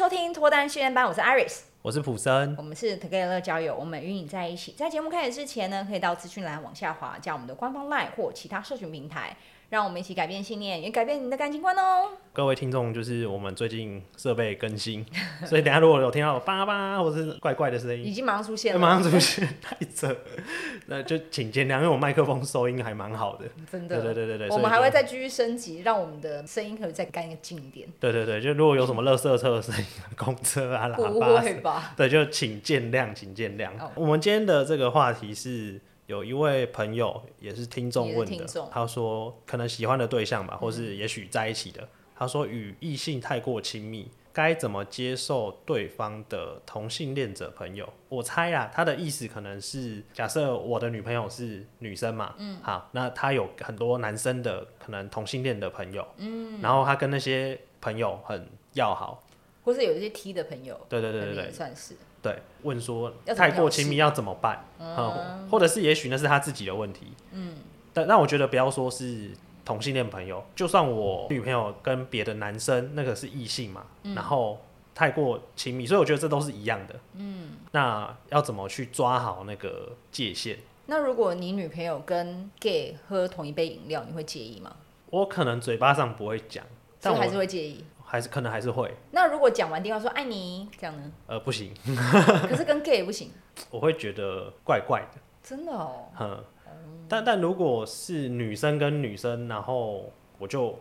收听脱单训练班，我是 Iris，我是普森，我们是 Together 交友，我们与你在一起。在节目开始之前呢，可以到资讯栏往下滑，加我们的官方 LINE 或其他社群平台。让我们一起改变信念，也改变你的感情观哦。各位听众，就是我们最近设备更新，所以等下如果有听到叭叭或是怪怪的声音，已经马上出现了，马上出现，太扯，那就请见谅，因为我麦克风收音还蛮好的，真的，对对对对，我们还会再继续升级，让我们的声音可以再干净一点。对对对，就如果有什么垃圾车的声音，公车啊、喇叭，不会吧？对，就请见谅，请见谅。Oh. 我们今天的这个话题是。有一位朋友也是听众问的，他说可能喜欢的对象吧，或是也许在一起的。嗯、他说与异性太过亲密，该怎么接受对方的同性恋者朋友？我猜啊，他的意思可能是假设我的女朋友是女生嘛，嗯，好，那他有很多男生的可能同性恋的朋友，嗯，然后他跟那些朋友很要好，或是有一些 T 的朋友，对对对对对，算是。对，问说太过亲密要怎么办？嗯，嗯，或者是也许那是他自己的问题。嗯，但那我觉得不要说是同性恋朋友，就算我女朋友跟别的男生那个是异性嘛，嗯，然后太过亲密，所以我觉得这都是一样的。嗯，那要怎么去抓好那个界限？那如果你女朋友跟 gay 喝同一杯饮料，你会介意吗？我可能嘴巴上不会讲，但我还是会介意。还是可能还是会。那如果讲完电话说爱你这样呢？呃，不行。可是跟 gay 也不行。我会觉得怪怪的。真的哦。嗯。但但如果是女生跟女生，然后我就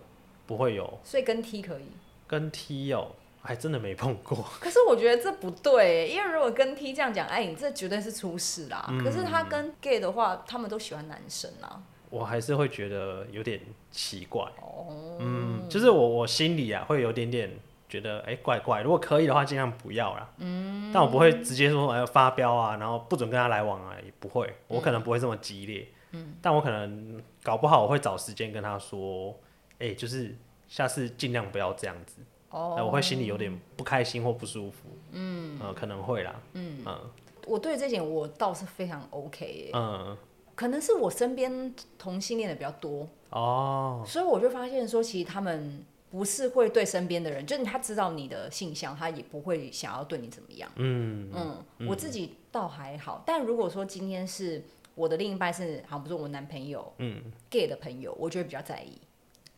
不会有。所以跟 T 可以。跟 T 哦，还真的没碰过。可是我觉得这不对，因为如果跟 T 这样讲爱你，这绝对是出事啦。嗯。可是他跟 gay 的话，他们都喜欢男生啊。我还是会觉得有点奇怪，oh. 嗯，就是我我心里啊会有点点觉得哎、欸、怪怪，如果可以的话尽量不要啦，嗯，但我不会直接说哎发飙啊，然后不准跟他来往啊，也不会，我可能不会这么激烈，嗯，但我可能搞不好我会找时间跟他说，哎、欸，就是下次尽量不要这样子，哦、oh. 我会心里有点不开心或不舒服，嗯，呃、可能会啦，嗯。嗯，我对这点我倒是非常 OK 耶，嗯。可能是我身边同性恋的比较多。哦，所以我就发现说，其实他们不是会对身边的人，就是他知道你的性向，他也不会想要对你怎么样。嗯嗯，我自己倒还好，但如果说今天是我的另一半是，好像不是我男朋友，嗯，gay 的朋友，我就会比较在意。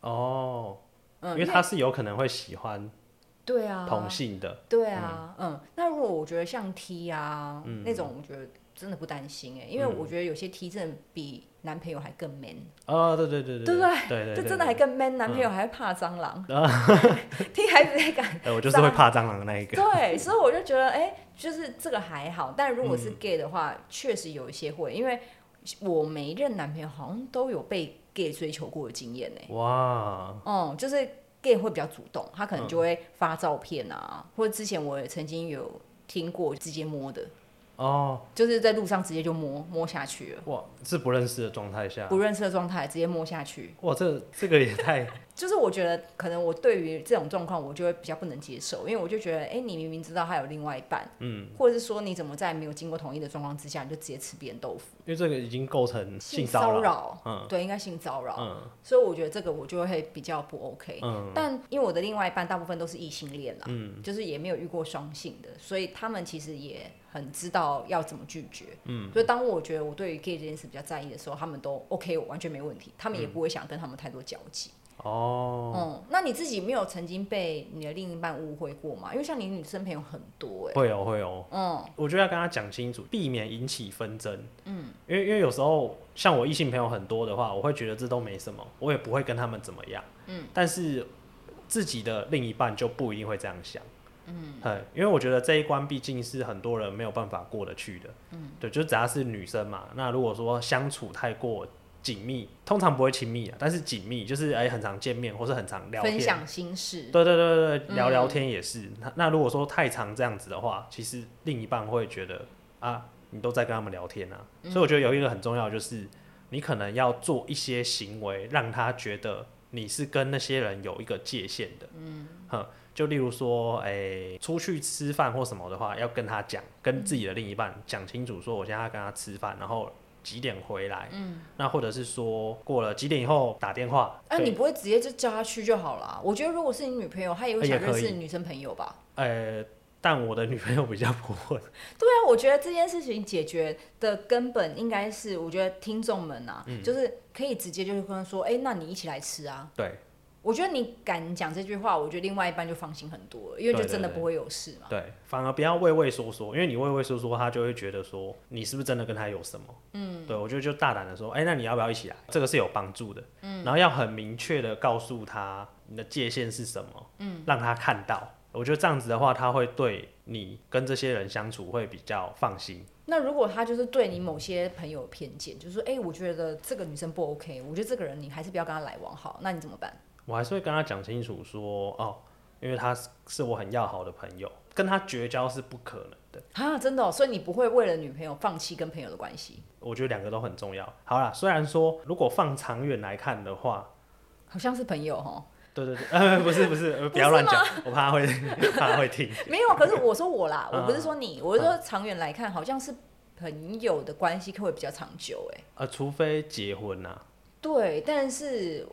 哦，嗯，因为他是有可能会喜欢，对啊，同性的，对啊，嗯，那如果我觉得像 T 啊那种，我觉得。真的不担心哎，因为我觉得有些 T 真的比男朋友还更 man 哦，对对对对，对不对？对对，就真的还更 man，男朋友还会怕蟑螂，T 还直接敢，我就是会怕蟑螂的那一个。对，所以我就觉得哎，就是这个还好，但如果是 gay 的话，确实有一些会，因为我每一任男朋友好像都有被 gay 追求过的经验呢。哇，嗯，就是 gay 会比较主动，他可能就会发照片啊，或者之前我也曾经有听过直接摸的。哦，就是在路上直接就摸摸下去了。哇，是不认识的状态下，不认识的状态直接摸下去。哇，这这个也太……就是我觉得可能我对于这种状况，我就会比较不能接受，因为我就觉得，哎，你明明知道他有另外一半，嗯，或者是说你怎么在没有经过同意的状况之下，你就直接吃别人豆腐？因为这个已经构成性骚扰，嗯，对，应该性骚扰，嗯，所以我觉得这个我就会比较不 OK，嗯，但因为我的另外一半大部分都是异性恋啦，嗯，就是也没有遇过双性的，所以他们其实也。很知道要怎么拒绝，嗯，所以当我觉得我对于 gay 这件事比较在意的时候，他们都 OK，我完全没问题，他们也不会想跟他们太多交集。哦，嗯，那你自己没有曾经被你的另一半误会过吗？因为像你女生朋友很多，哎，会有会有，嗯，我觉得要跟他讲清楚，避免引起纷争。嗯，因为因为有时候像我异性朋友很多的话，我会觉得这都没什么，我也不会跟他们怎么样。嗯，但是自己的另一半就不一定会这样想。嗯，因为我觉得这一关毕竟是很多人没有办法过得去的。嗯，对，就只要是女生嘛，那如果说相处太过紧密，通常不会亲密啊，但是紧密就是哎、欸，很常见面或是很常聊天，分享心事。对对对对，聊聊天也是。那、嗯、那如果说太常这样子的话，其实另一半会觉得啊，你都在跟他们聊天啊。嗯、所以我觉得有一个很重要，就是你可能要做一些行为，让他觉得你是跟那些人有一个界限的。嗯，哼。就例如说，哎、欸，出去吃饭或什么的话，要跟他讲，跟自己的另一半讲清楚，说我现在要跟他吃饭，然后几点回来。嗯，那或者是说过了几点以后打电话。哎、啊，你不会直接就叫他去就好了？我觉得如果是你女朋友，她也会想认识女生朋友吧？哎、呃。但我的女朋友比较不会。对啊，我觉得这件事情解决的根本应该是，我觉得听众们啊，嗯、就是可以直接就是跟他说，哎、欸，那你一起来吃啊。对。我觉得你敢讲这句话，我觉得另外一半就放心很多了，因为就真的不会有事嘛。对，反而不要畏畏缩缩，因为你畏畏缩缩，他就会觉得说你是不是真的跟他有什么。嗯。对，我觉得就大胆的说，哎、欸，那你要不要一起来？这个是有帮助的。嗯。然后要很明确的告诉他你的界限是什么。嗯。让他看到。我觉得这样子的话，他会对你跟这些人相处会比较放心。那如果他就是对你某些朋友偏见，就是说，哎、欸，我觉得这个女生不 OK，我觉得这个人你还是不要跟他来往好，那你怎么办？我还是会跟他讲清楚说，哦，因为他是我很要好的朋友，跟他绝交是不可能的。啊，真的、哦，所以你不会为了女朋友放弃跟朋友的关系？我觉得两个都很重要。好啦，虽然说如果放长远来看的话，好像是朋友哦。对对对，呃，不是不是，不要乱讲，我怕他会 怕他会听。没有，可是我说我啦，我不是说你，我是说长远来看，好像是朋友的关系会比较长久，哎。呃，除非结婚呐、啊。对，但是。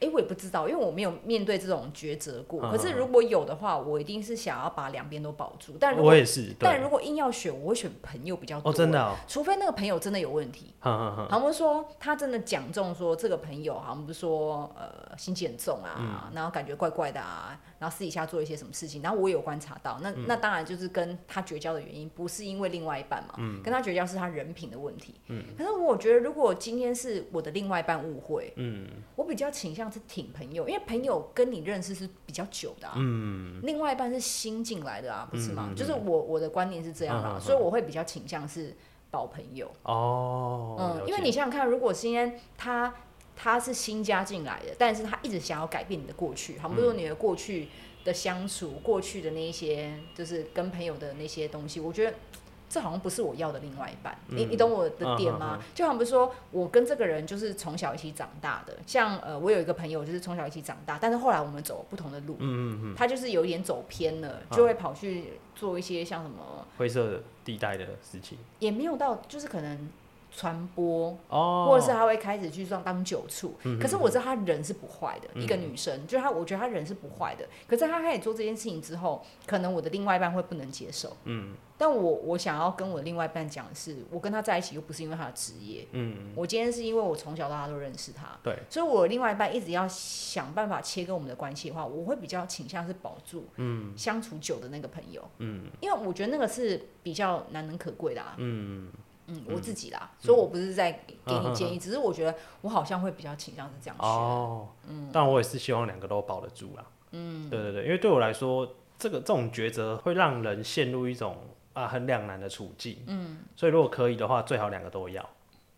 哎、欸，我也不知道，因为我没有面对这种抉择过。嗯、可是如果有的话，我一定是想要把两边都保住。但如果我也是，但如果硬要选，我会选朋友比较多。哦，真的哦。除非那个朋友真的有问题。好，我们说他真的讲中说这个朋友，好，我们不是说呃心机很重啊，嗯、然后感觉怪怪的啊，然后私底下做一些什么事情，然后我也有观察到，那、嗯、那当然就是跟他绝交的原因不是因为另外一半嘛，嗯、跟他绝交是他人品的问题。嗯、可是我觉得如果今天是我的另外一半误会，嗯、我比较倾向是挺朋友。因为朋友跟你认识是比较久的啊，嗯，另外一半是新进来的啊，不是吗？嗯、就是我我的观念是这样啊，嗯、所以我会比较倾向是保朋友哦，嗯，因为你想想看，如果今天他他是新加进来的，但是他一直想要改变你的过去，好，比如说你的过去的相处，过去的那一些，就是跟朋友的那些东西，我觉得。这好像不是我要的另外一半，嗯、你你懂我的点吗？就好像不是说我跟这个人就是从小一起长大的，像呃，我有一个朋友就是从小一起长大，但是后来我们走不同的路，嗯嗯嗯、他就是有一点走偏了，就会跑去做一些像什么灰色地带的事情，也没有到，就是可能。传播，哦、或者是他会开始去当当酒醋，嗯、可是我知道他人是不坏的，嗯、一个女生，就是他，我觉得他人是不坏的。可是他开始做这件事情之后，可能我的另外一半会不能接受。嗯，但我我想要跟我的另外一半讲的是，我跟他在一起又不是因为他的职业，嗯，我今天是因为我从小到大都认识他，对，所以我另外一半一直要想办法切割我们的关系的话，我会比较倾向是保住，嗯，相处久的那个朋友，嗯，因为我觉得那个是比较难能可贵的啊，嗯。嗯，我自己啦，嗯、所以我不是在给你建议，嗯、只是我觉得我好像会比较倾向是这样学。哦，嗯，但我也是希望两个都保得住啦。嗯，对对对，因为对我来说，这个这种抉择会让人陷入一种啊很两难的处境。嗯，所以如果可以的话，最好两个都要。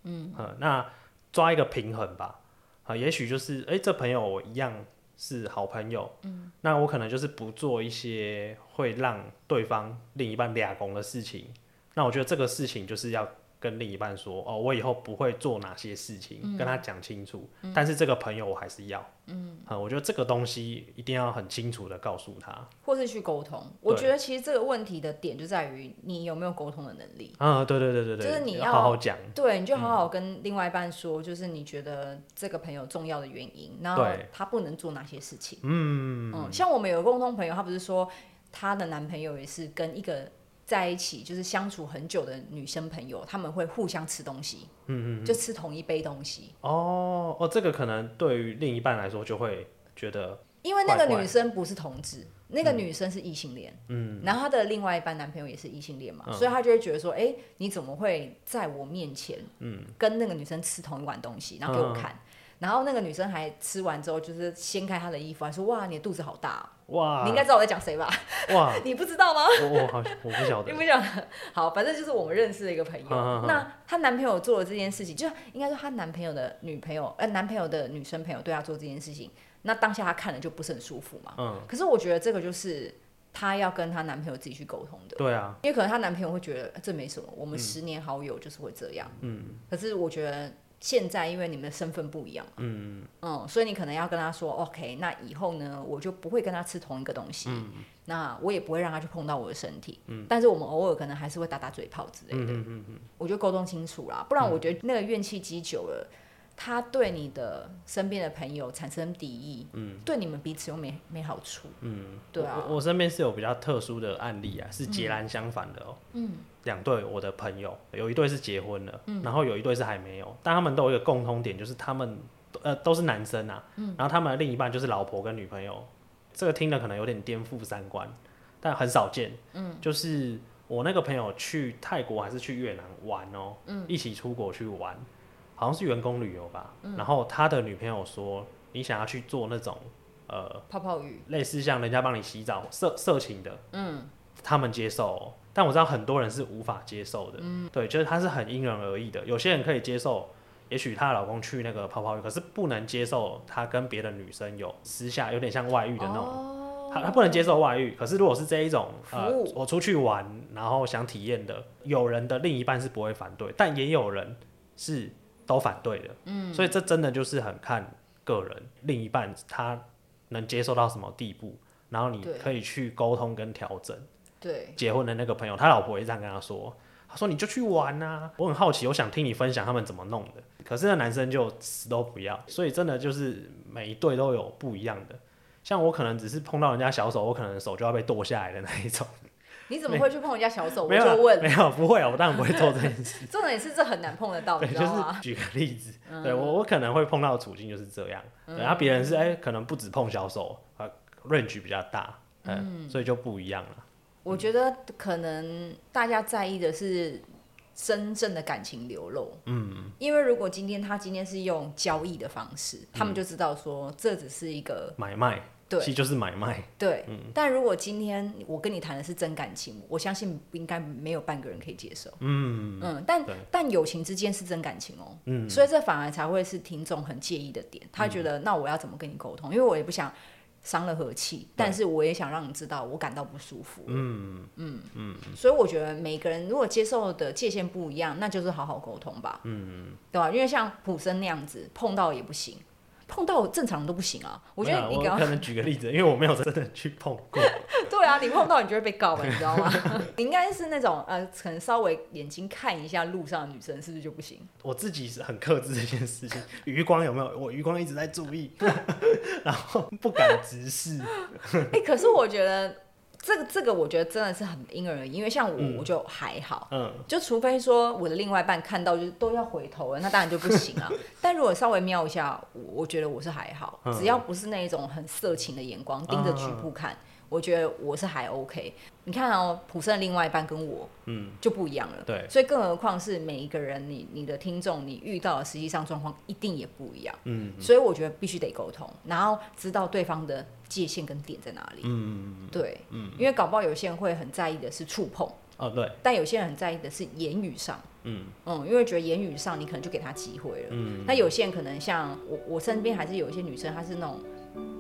嗯，嗯，那抓一个平衡吧。啊，也许就是，哎、欸，这朋友我一样是好朋友。嗯，那我可能就是不做一些会让对方另一半俩公的事情。那我觉得这个事情就是要跟另一半说哦，我以后不会做哪些事情，嗯、跟他讲清楚。嗯、但是这个朋友我还是要，嗯，嗯，我觉得这个东西一定要很清楚的告诉他，或是去沟通。我觉得其实这个问题的点就在于你有没有沟通的能力。啊，对对对对对，就是你要好好讲，对，你就好好跟另外一半说，就是你觉得这个朋友重要的原因，然后他不能做哪些事情。嗯嗯，像我们有个共同朋友，他不是说她的男朋友也是跟一个。在一起就是相处很久的女生朋友，他们会互相吃东西，嗯嗯，就吃同一杯东西。哦哦，这个可能对于另一半来说就会觉得，因为那个女生不是同志，那个女生是异性恋，嗯，然后她的另外一半男朋友也是异性恋嘛，嗯、所以她就会觉得说，哎、欸，你怎么会在我面前，嗯，跟那个女生吃同一碗东西，然后给我看，嗯、然后那个女生还吃完之后，就是掀开她的衣服，还说，哇，你的肚子好大、喔。哇，你应该知道我在讲谁吧？哇，你不知道吗？我我好，我不晓得。你不晓得？好，反正就是我们认识的一个朋友。那她男朋友做了这件事情，就应该说她男朋友的女朋友，呃，男朋友的女生朋友对她做这件事情，那当下她看了就不是很舒服嘛。嗯。可是我觉得这个就是她要跟她男朋友自己去沟通的。对啊。因为可能她男朋友会觉得这没什么，我们十年好友就是会这样。嗯。可是我觉得。现在因为你们的身份不一样，嗯。嗯，所以你可能要跟他说，OK，那以后呢，我就不会跟他吃同一个东西，嗯、那我也不会让他去碰到我的身体，嗯、但是我们偶尔可能还是会打打嘴炮之类的，嗯嗯嗯，我就沟通清楚啦，不然我觉得那个怨气积久了，他对你的身边的朋友产生敌意，嗯，对你们彼此又没没好处，嗯，对啊。我我身边是有比较特殊的案例啊，是截然相反的哦、喔，嗯，两对我的朋友，有一对是结婚了，嗯，然后有一对是还没有，但他们都有一个共通点，就是他们呃都是男生啊，嗯，然后他们的另一半就是老婆跟女朋友，这个听了可能有点颠覆三观，但很少见，嗯，就是我那个朋友去泰国还是去越南玩哦、喔，嗯，一起出国去玩。好像是员工旅游吧，嗯、然后他的女朋友说：“你想要去做那种呃泡泡浴，类似像人家帮你洗澡色色情的，嗯，他们接受、喔，但我知道很多人是无法接受的，嗯，对，就是他是很因人而异的，有些人可以接受，也许她老公去那个泡泡浴，可是不能接受他跟别的女生有私下有点像外遇的那种，哦、他他不能接受外遇，可是如果是这一种呃我出去玩然后想体验的，有人的另一半是不会反对，但也有人是。都反对的，嗯，所以这真的就是很看个人，另一半他能接受到什么地步，然后你可以去沟通跟调整。对，结婚的那个朋友，他老婆也这样跟他说，他说你就去玩啊，我很好奇，我想听你分享他们怎么弄的。可是那男生就死都不要，所以真的就是每一对都有不一样的。像我可能只是碰到人家小手，我可能手就要被剁下来的那一种。你怎么会去碰人家小手？我就问。没有，不会啊，我当然不会做这件事。重点是这很难碰得到，对，就是举个例子，对我我可能会碰到的处境就是这样。然后别人是哎，可能不止碰小手，啊，range 比较大，嗯，所以就不一样了。我觉得可能大家在意的是真正的感情流露，嗯，因为如果今天他今天是用交易的方式，他们就知道说这只是一个买卖。对，其实就是买卖。对，嗯、但如果今天我跟你谈的是真感情，我相信应该没有半个人可以接受。嗯嗯，但但友情之间是真感情哦、喔。嗯，所以这反而才会是听众很介意的点。他觉得，那我要怎么跟你沟通？因为我也不想伤了和气，但是我也想让你知道我感到不舒服。嗯嗯嗯，所以我觉得每个人如果接受的界限不一样，那就是好好沟通吧。嗯嗯，对吧？因为像普生那样子碰到也不行。碰到正常人都不行啊！我觉得你刚刚可能举个例子，因为我没有真的去碰过。对啊，你碰到你就会被告了，你知道吗？你应该是那种呃，可能稍微眼睛看一下路上的女生，是不是就不行？我自己是很克制这件事情，余光有没有？我余光一直在注意，然后不敢直视。哎、欸，可是我觉得。这个这个我觉得真的是很因人而异，因为像我、嗯、我就还好，嗯，就除非说我的另外一半看到就都要回头了，那当然就不行啊。但如果稍微瞄一下，我我觉得我是还好，嗯、只要不是那一种很色情的眼光盯着局部看。嗯我觉得我是还 OK，你看哦，普森的另外一半跟我，嗯，就不一样了。嗯、对，所以更何况是每一个人，你你的听众，你遇到的实际上状况一定也不一样。嗯，所以我觉得必须得沟通，然后知道对方的界限跟点在哪里。嗯对，嗯，因为搞不好有些人会很在意的是触碰，哦对，但有些人很在意的是言语上。嗯嗯，因为觉得言语上你可能就给他机会了。嗯，那有些人可能像我，我身边还是有一些女生，她是那种。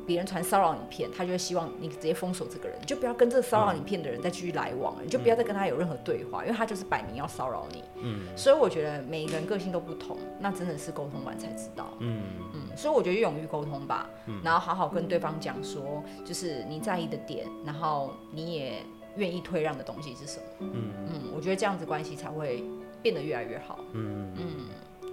别人传骚扰影片，他就会希望你直接封锁这个人，你就不要跟这个骚扰影片的人再继续来往了，嗯、你就不要再跟他有任何对话，因为他就是摆明要骚扰你。嗯，所以我觉得每一个人个性都不同，那真的是沟通完才知道。嗯嗯，所以我觉得勇于沟通吧，嗯、然后好好跟对方讲说，就是你在意的点，然后你也愿意退让的东西是什么。嗯嗯，我觉得这样子关系才会变得越来越好。嗯嗯，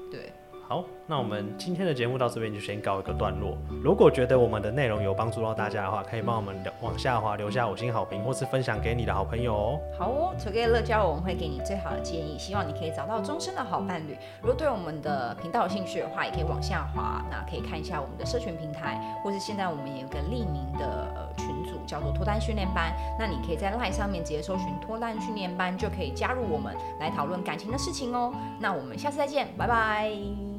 对。好，那我们今天的节目到这边就先告一个段落。如果觉得我们的内容有帮助到大家的话，可以帮我们往下滑留下五星好评，或是分享给你的好朋友哦。好哦，Together 乐交我们会给你最好的建议，希望你可以找到终身的好伴侣。如果对我们的频道有兴趣的话，也可以往下滑，那可以看一下我们的社群平台，或是现在我们也有个匿名的群组，叫做脱单训练班。那你可以在 LINE 上面直接搜寻脱单训练班，就可以加入我们来讨论感情的事情哦。那我们下次再见，拜拜。